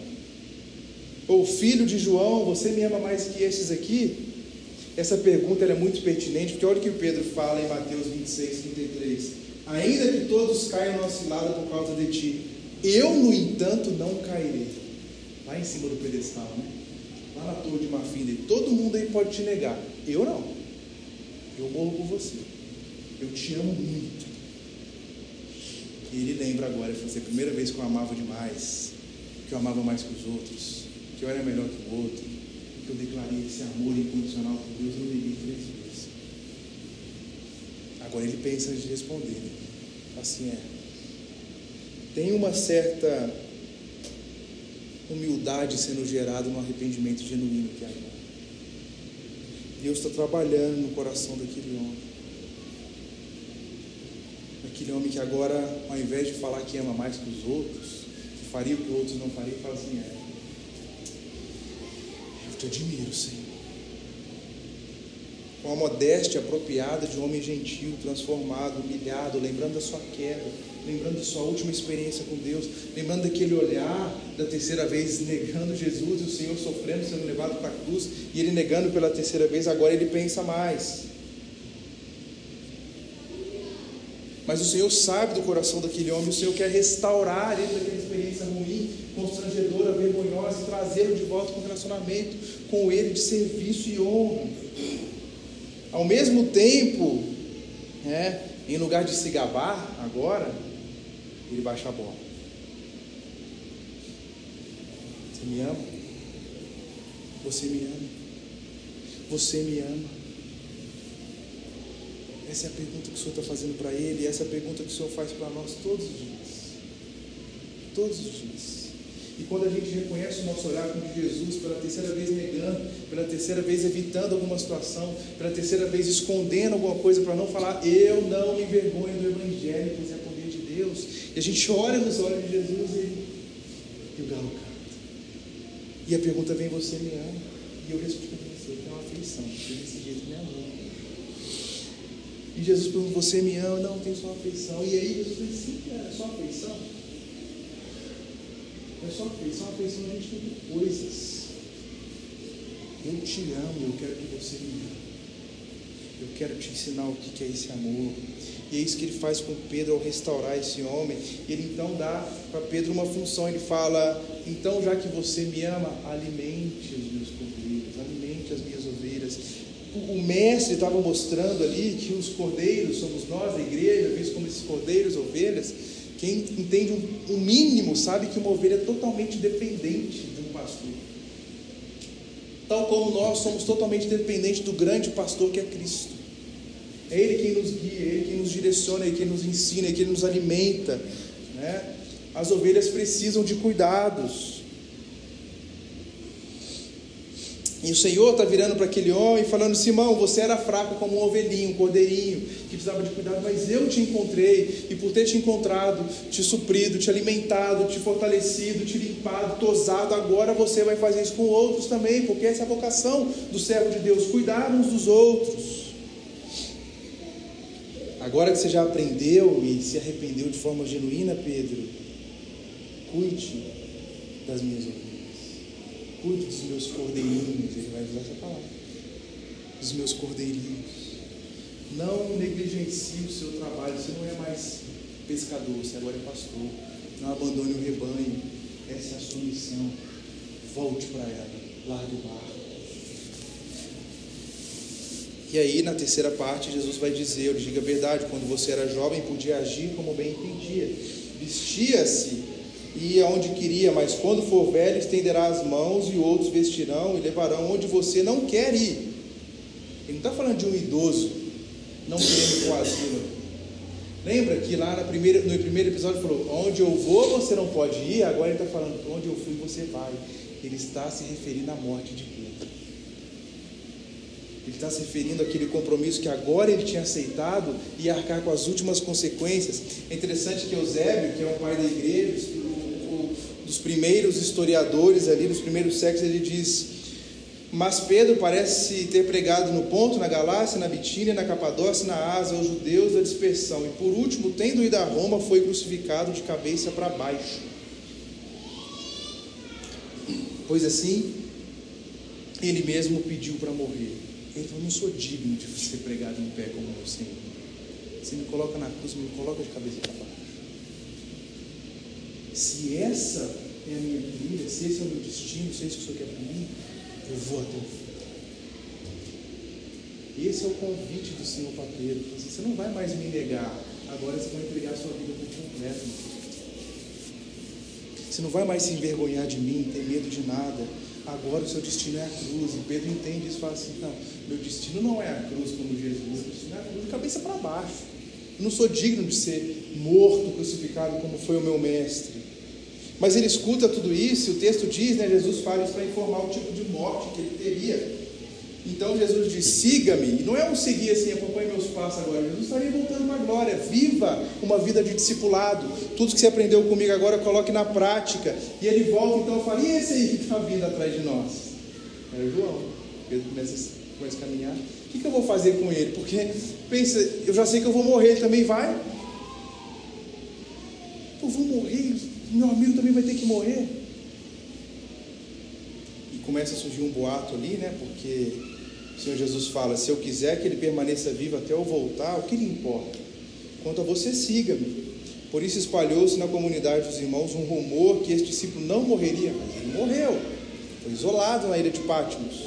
Ou filho de João, você me ama mais que esses aqui? Essa pergunta é muito pertinente, porque olha o que Pedro fala em Mateus 26, 33. Ainda que todos caiam nosso lado por causa de ti, eu, no entanto, não cairei. Lá em cima do pedestal, né? Lá na torre de marfim. Todo mundo aí pode te negar. Eu não. Eu morro por você. Eu te amo muito. E ele lembra agora, foi a primeira vez que eu amava demais, que eu amava mais que os outros, que eu era melhor que o outro, que eu declarei esse amor incondicional por Deus, eu neguei três vezes. Agora ele pensa de responder. Assim é. Tem uma certa humildade sendo gerada no arrependimento genuíno que há agora. Deus está trabalhando no coração daquele homem. Aquele homem que agora, ao invés de falar que ama mais que os outros, que faria o que outros não fariam, fala assim: é, te admiro, Senhor. Com a modéstia apropriada de um homem gentil, transformado, humilhado, lembrando da sua queda, lembrando da sua última experiência com Deus, lembrando daquele olhar da terceira vez negando Jesus e o Senhor sofrendo, sendo levado para a cruz, e ele negando pela terceira vez, agora ele pensa mais. Mas o Senhor sabe do coração daquele homem, o Senhor quer restaurar ele daquela experiência ruim, constrangedora, vergonhosa, e trazê-lo de volta um relacionamento com ele de serviço e honra. Ao mesmo tempo, é, em lugar de se gabar agora, ele baixa a bola. Você me ama? Você me ama? Você me ama? Essa é a pergunta que o Senhor está fazendo para ele, essa é a pergunta que o Senhor faz para nós todos os dias. Todos os dias. E quando a gente reconhece o nosso olhar com Jesus, pela terceira vez negando, pela terceira vez evitando alguma situação, pela terceira vez escondendo alguma coisa para não falar, eu não me envergonho do Evangelho, pois é poder de Deus. E a gente olha nos olhos de Jesus e, e o galo canta. E a pergunta vem: Você me ama? E eu respondo para você: Eu tenho uma porque desse jeito me amou. E Jesus pergunta: Você me ama? Não, tenho só afeição. E aí Jesus diz: Sim, é só afeição. É só afeição, afeição a gente tem por coisas. Eu te amo, eu quero que você me ame. Eu quero te ensinar o que é esse amor. E é isso que ele faz com Pedro ao restaurar esse homem. Ele então dá para Pedro uma função. Ele fala: Então, já que você me ama, alimente os meus cordeiros, alimente as minhas ovelhas. O mestre estava mostrando ali que os cordeiros somos nós, a igreja, vistos como esses cordeiros, ovelhas. Quem entende um, um mínimo sabe que uma ovelha é totalmente dependente de um pastor. Tal como nós somos totalmente dependentes do grande pastor que é Cristo. É Ele quem nos guia, é Ele quem nos direciona, é Ele quem nos ensina, é Ele quem nos alimenta. Né? As ovelhas precisam de cuidados. E o Senhor está virando para aquele homem falando: Simão, você era fraco como um ovelhinho, um cordeirinho, que precisava de cuidado, mas eu te encontrei, e por ter te encontrado, te suprido, te alimentado, te fortalecido, te limpado, tosado, agora você vai fazer isso com outros também, porque essa é a vocação do servo de Deus: cuidar uns dos outros. Agora que você já aprendeu e se arrependeu de forma genuína, Pedro, cuide das minhas ovelhas cuide dos meus cordeirinhos, ele vai usar essa palavra, dos meus cordeirinhos. Não negligencie o seu trabalho, você não é mais pescador, você agora é pastor. Não abandone o rebanho, essa é a sua missão. Volte para ela. largue o barco. E aí, na terceira parte, Jesus vai dizer: Eu lhe digo a verdade, quando você era jovem, podia agir como bem entendia, vestia-se e ia onde queria, mas quando for velho, estenderá as mãos e outros vestirão e levarão onde você não quer ir. Ele não está falando de um idoso não querendo ir o asilo. Lembra que lá no primeiro, no primeiro episódio falou: Onde eu vou, você não pode ir. Agora ele está falando: Onde eu fui, você vai. Ele está se referindo à morte de Pedro. Ele está se referindo àquele compromisso que agora ele tinha aceitado e arcar com as últimas consequências. É interessante que Eusébio, que é um pai da igreja, dos primeiros historiadores ali, dos primeiros séculos, ele diz: Mas Pedro parece ter pregado no Ponto, na Galácia, na Bitínia, na Capadócia, na Ásia, aos judeus da dispersão. E por último, tendo ido a Roma, foi crucificado de cabeça para baixo. Pois assim, ele mesmo pediu para morrer. Ele falou: Não sou digno de ser pregado em pé como o Senhor. Você me coloca na cruz, me coloca de cabeça para baixo. Se essa é a minha trilha, se esse é o meu destino, se é isso que o Senhor quer para mim, eu vou até o fim. Esse é o convite do Senhor para Pedro. Você não vai mais me negar, agora você vai entregar a sua vida por completo. Você não vai mais se envergonhar de mim, ter medo de nada. Agora o seu destino é a cruz. E Pedro entende isso e fala assim: não, meu destino não é a cruz como Jesus, meu destino é a cruz de cabeça para baixo. Eu não sou digno de ser morto, crucificado como foi o meu mestre. Mas ele escuta tudo isso, e o texto diz, né, Jesus fala isso para informar o tipo de morte que ele teria. Então Jesus diz: siga-me. E não é um seguir assim, acompanhe meus passos agora. Jesus estaria voltando para a glória. Viva uma vida de discipulado. Tudo que você aprendeu comigo agora, coloque na prática. E ele volta então e fala: e esse aí que está vindo atrás de nós? Era João. Pedro começa, começa a caminhar. O que, que eu vou fazer com ele? Porque, pensa, eu já sei que eu vou morrer, ele também vai. Eu vou morrer, meu amigo também vai ter que morrer. E começa a surgir um boato ali, né? Porque o Senhor Jesus fala: se eu quiser que ele permaneça vivo até eu voltar, o que lhe importa? Quanto a você, siga-me. Por isso espalhou-se na comunidade dos irmãos um rumor que este discípulo não morreria, mas ele morreu. Foi isolado na ilha de Patmos.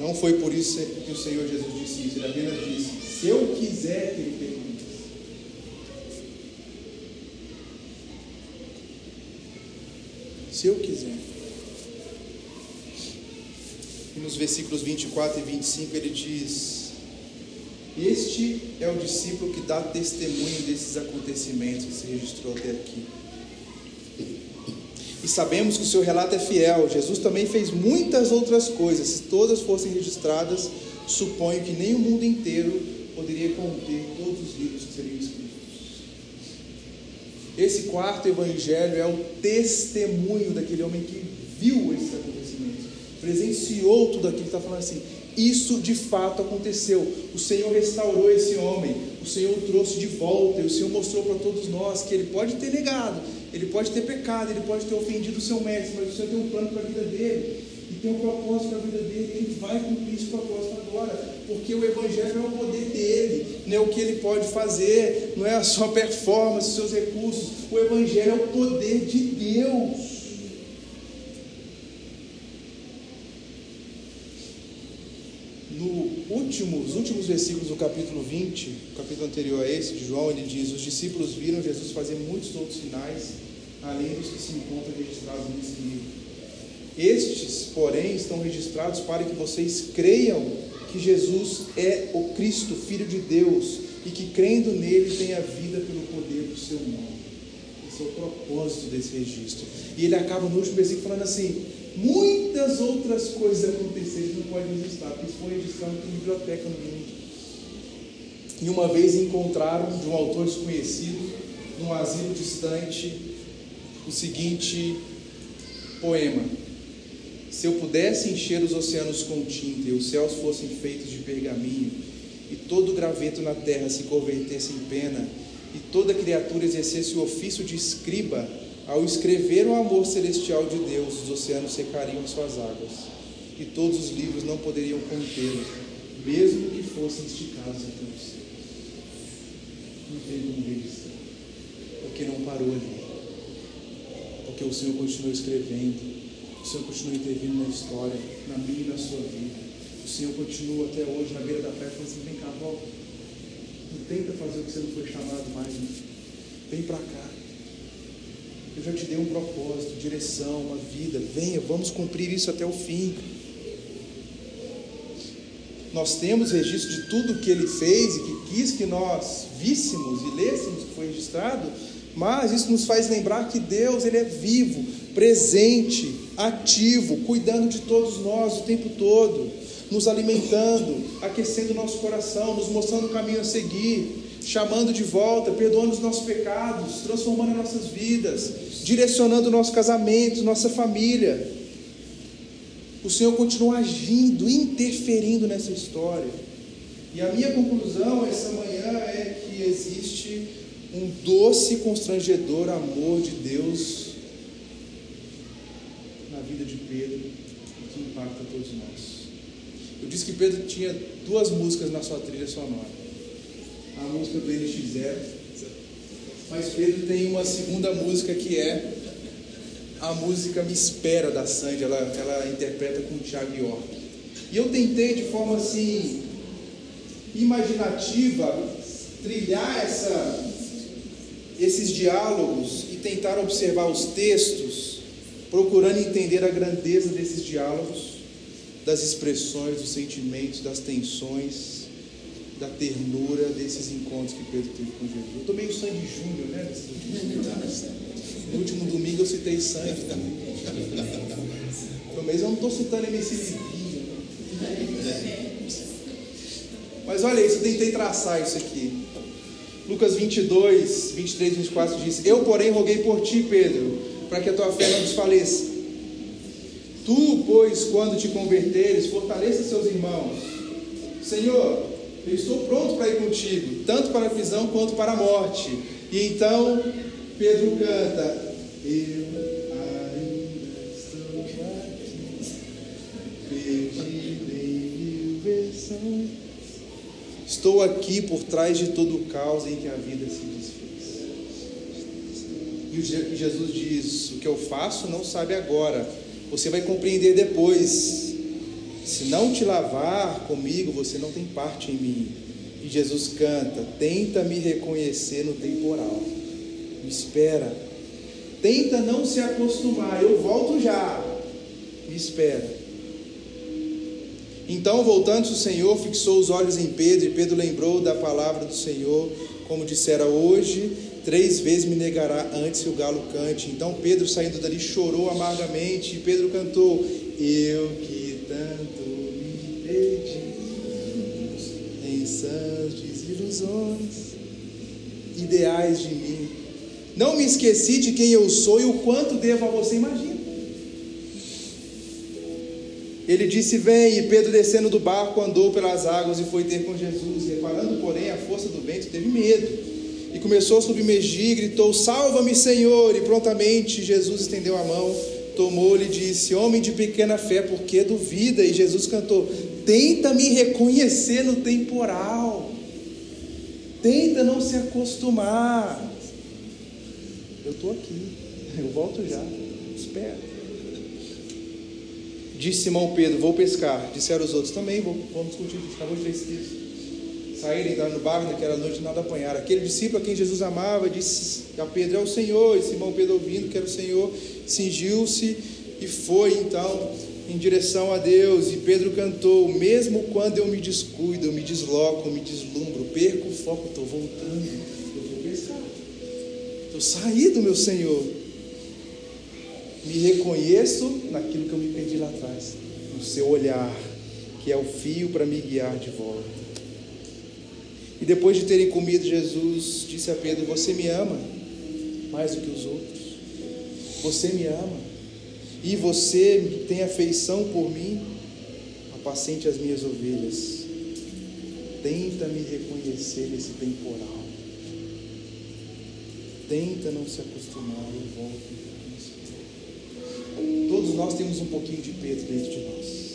Não foi por isso que o Senhor Jesus disse isso, ele apenas disse: se eu quiser que ele permaneça. Se eu quiser. E nos versículos 24 e 25 ele diz: Este é o discípulo que dá testemunho desses acontecimentos que se registrou até aqui. E sabemos que o seu relato é fiel. Jesus também fez muitas outras coisas. Se todas fossem registradas, suponho que nem o mundo inteiro poderia conter todos os livros que seriam. Esse quarto evangelho é o testemunho daquele homem que viu esses acontecimentos, presenciou tudo aquilo, está falando assim: isso de fato aconteceu. O Senhor restaurou esse homem, o Senhor o trouxe de volta, e o Senhor mostrou para todos nós que ele pode ter negado, ele pode ter pecado, ele pode ter ofendido o seu mestre, mas o Senhor tem um plano para a vida dele, tem um propósito para a vida dele, ele vai cumprir esse propósito agora, porque o Evangelho é o poder dele, não é o que ele pode fazer, não é a sua performance, os seus recursos, o Evangelho é o poder de Deus. no último, os últimos versículos do capítulo 20, o capítulo anterior a esse de João, ele diz: Os discípulos viram Jesus fazer muitos outros sinais, além dos que se encontram registrados nesse livro. Estes, porém, estão registrados para que vocês creiam que Jesus é o Cristo, Filho de Deus, e que crendo nele tenha vida pelo poder do seu nome. Esse é o propósito desse registro. E ele acaba no último versículo falando assim: muitas outras coisas aconteceram, não pode registrar, porque isso foi registrado em biblioteca no mundo. E uma vez encontraram de um autor desconhecido, num asilo distante, o seguinte poema se eu pudesse encher os oceanos com tinta e os céus fossem feitos de pergaminho, e todo graveto na terra se convertesse em pena, e toda criatura exercesse o ofício de escriba, ao escrever o amor celestial de Deus, os oceanos secariam suas águas, e todos os livros não poderiam contê-los, mesmo que fossem esticados até o céu. Não tem como registrar, porque não parou ali, porque o Senhor continuou escrevendo O Senhor continua intervindo na história, na minha e na sua vida. O Senhor continua até hoje na beira da praia falando assim: vem cá, volta. Não tenta fazer o que você não foi chamado mais. Né? Vem para cá. Eu já te dei um propósito, direção, uma vida. Venha, vamos cumprir isso até o fim. Nós temos registro de tudo que ele fez e que quis que nós víssemos e lêssemos que foi registrado, mas isso nos faz lembrar que Deus ele é vivo, presente, ativo, cuidando de todos nós o tempo todo, nos alimentando, aquecendo nosso coração, nos mostrando o caminho a seguir, chamando de volta, perdoando os nossos pecados, transformando as nossas vidas, direcionando nosso casamento, nossa família. O Senhor continua agindo, interferindo nessa história. E a minha conclusão essa manhã é que existe um doce, constrangedor amor de Deus vida de Pedro que impacta todos nós. Eu disse que Pedro tinha duas músicas na sua trilha sonora. A música do NX0, mas Pedro tem uma segunda música que é a música Me Espera da Sandy, ela, ela interpreta com o Thiago York. E eu tentei de forma assim imaginativa trilhar essa, esses diálogos e tentar observar os textos, procurando entender a grandeza desses diálogos, das expressões, dos sentimentos, das tensões, da ternura desses encontros que Pedro teve com Jesus. Eu estou meio sangue júnior, né? No último domingo eu citei sangue também. Pelo menos eu não estou citando MC Livinho. Mas olha isso, eu tentei traçar isso aqui. Lucas 22, 23, 24 diz: Eu, porém, roguei por ti, Pedro, para que a tua fé não desfaleça. Tu, pois, quando te converteres, fortaleça seus irmãos. Senhor, eu estou pronto para ir contigo, tanto para a prisão quanto para a morte. E então Pedro canta: Eu estou aqui. Estou aqui por trás de todo o caos em que a vida se desfez. E Jesus diz: O que eu faço não sabe agora, você vai compreender depois. Se não te lavar comigo, você não tem parte em mim. E Jesus canta: Tenta me reconhecer no temporal. Me espera. Tenta não se acostumar. Eu volto já. Me espera. Então, voltando-se o Senhor, fixou os olhos em Pedro, e Pedro lembrou da palavra do Senhor, como dissera hoje, três vezes me negará antes que o galo cante. Então Pedro, saindo dali, chorou amargamente, e Pedro cantou: Eu que tanto me perdi em sãs desilusões, ideais de mim. Não me esqueci de quem eu sou e o quanto devo a você. Imagina. Ele disse: Vem, e Pedro, descendo do barco, andou pelas águas e foi ter com Jesus. Reparando, porém, a força do vento, teve medo e começou a submergir, gritou: Salva-me, Senhor! E prontamente Jesus estendeu a mão, tomou-lhe e disse: Homem de pequena fé, por que duvida? E Jesus cantou: Tenta me reconhecer no temporal, tenta não se acostumar. Eu estou aqui, eu volto já, espera. Disse Simão Pedro: Vou pescar. Disseram os outros: Também vou, vamos discutir. Acabou de ler esse texto. Saíram, entraram no barco naquela noite nada apanharam. Aquele discípulo a quem Jesus amava disse a Pedro: É o Senhor. E Simão Pedro, ouvindo que era o Senhor, cingiu-se e foi então em direção a Deus. E Pedro cantou: Mesmo quando eu me descuido, eu me desloco, eu me deslumbro, perco o foco, estou voltando. Eu vou pescar. Estou saído, meu Senhor me reconheço naquilo que eu me perdi lá atrás, no seu olhar, que é o fio para me guiar de volta. E depois de terem comido, Jesus disse a Pedro: Você me ama mais do que os outros. Você me ama. E você tem afeição por mim. Apacente as minhas ovelhas. Tenta me reconhecer nesse temporal. Tenta não se acostumar. Eu volto. Todos nós temos um pouquinho de Pedro dentro de nós.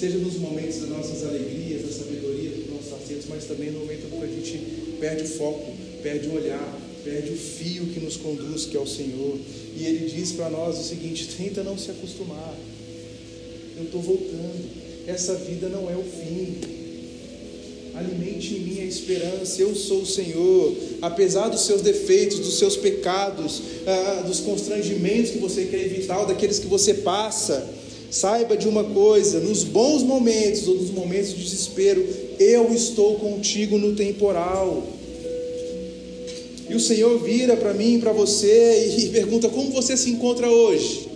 Seja nos momentos das nossas alegrias, da sabedoria dos nossos acertos, mas também no momento em que a gente perde o foco, perde o olhar, perde o fio que nos conduz, que é o Senhor. E Ele diz para nós o seguinte: tenta não se acostumar. Eu estou voltando. Essa vida não é o fim. Alimente em mim a esperança. Eu sou o Senhor. Apesar dos seus defeitos, dos seus pecados, ah, dos constrangimentos que você quer evitar, ou daqueles que você passa, saiba de uma coisa: nos bons momentos ou nos momentos de desespero, eu estou contigo no temporal. E o Senhor vira para mim, para você e pergunta: como você se encontra hoje?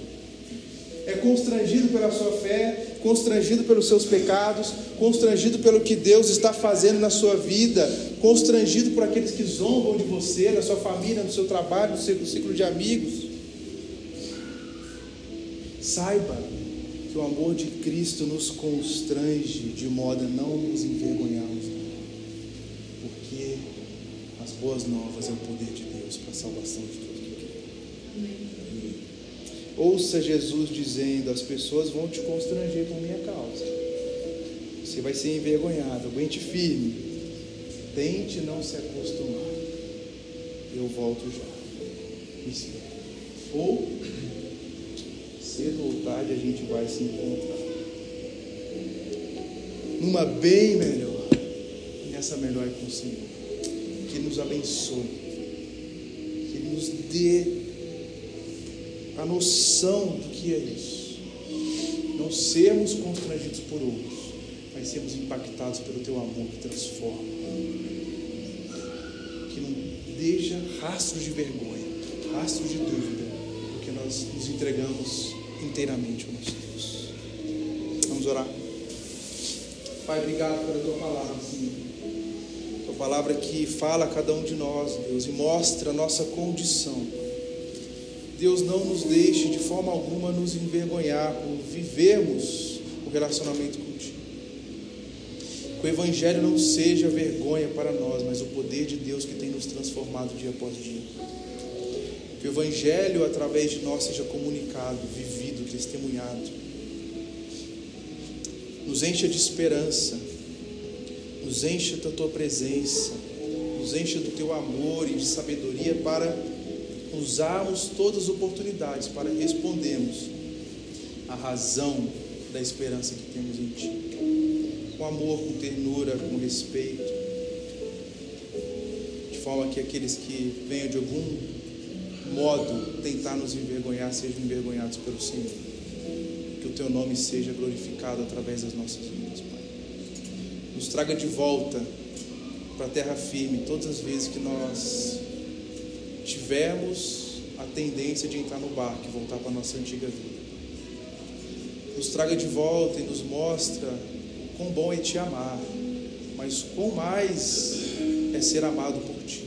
É constrangido pela sua fé, constrangido pelos seus pecados, constrangido pelo que Deus está fazendo na sua vida, constrangido por aqueles que zombam de você, na sua família, no seu trabalho, no seu ciclo de amigos. Saiba que o amor de Cristo nos constrange de modo a não nos envergonharmos, porque as boas novas é o poder de Deus para a salvação de todos que Ouça Jesus dizendo: as pessoas vão te constranger por minha causa. Você vai ser envergonhado. Aguente firme. Tente não se acostumar. Eu volto já. Ou, cedo ou tarde, a gente vai se encontrar. Numa bem melhor. Nessa melhor é com o Senhor que Ele nos abençoe, que Ele nos dê a noção do que é isso. Não sermos constrangidos por outros, mas sermos impactados pelo Teu amor que transforma, que não deixa rastros de vergonha, rastros de dúvida, porque nós nos entregamos inteiramente ao nosso Deus. Vamos orar. Pai, obrigado pela Tua palavra, Senhor palavra que fala a cada um de nós, Deus, e mostra a nossa condição. Deus, não nos deixe de forma alguma nos envergonhar por vivermos o relacionamento contigo. Que o Evangelho não seja vergonha para nós, mas o poder de Deus que tem nos transformado dia após dia. Que o Evangelho, através de nós, seja comunicado, vivido, testemunhado. Nos encha de esperança nos encha da tua presença, nos encha do teu amor e de sabedoria para usarmos todas as oportunidades para respondermos a razão da esperança que temos em Ti. Com amor, com ternura, com respeito, de forma que aqueles que venham de algum modo tentar nos envergonhar sejam envergonhados pelo Senhor. Que o Teu nome seja glorificado através das nossas vidas, Pai nos traga de volta para a terra firme todas as vezes que nós tivermos a tendência de entrar no barco e voltar para a nossa antiga vida. Nos traga de volta e nos mostra quão bom é te amar, mas quão mais é ser amado por ti.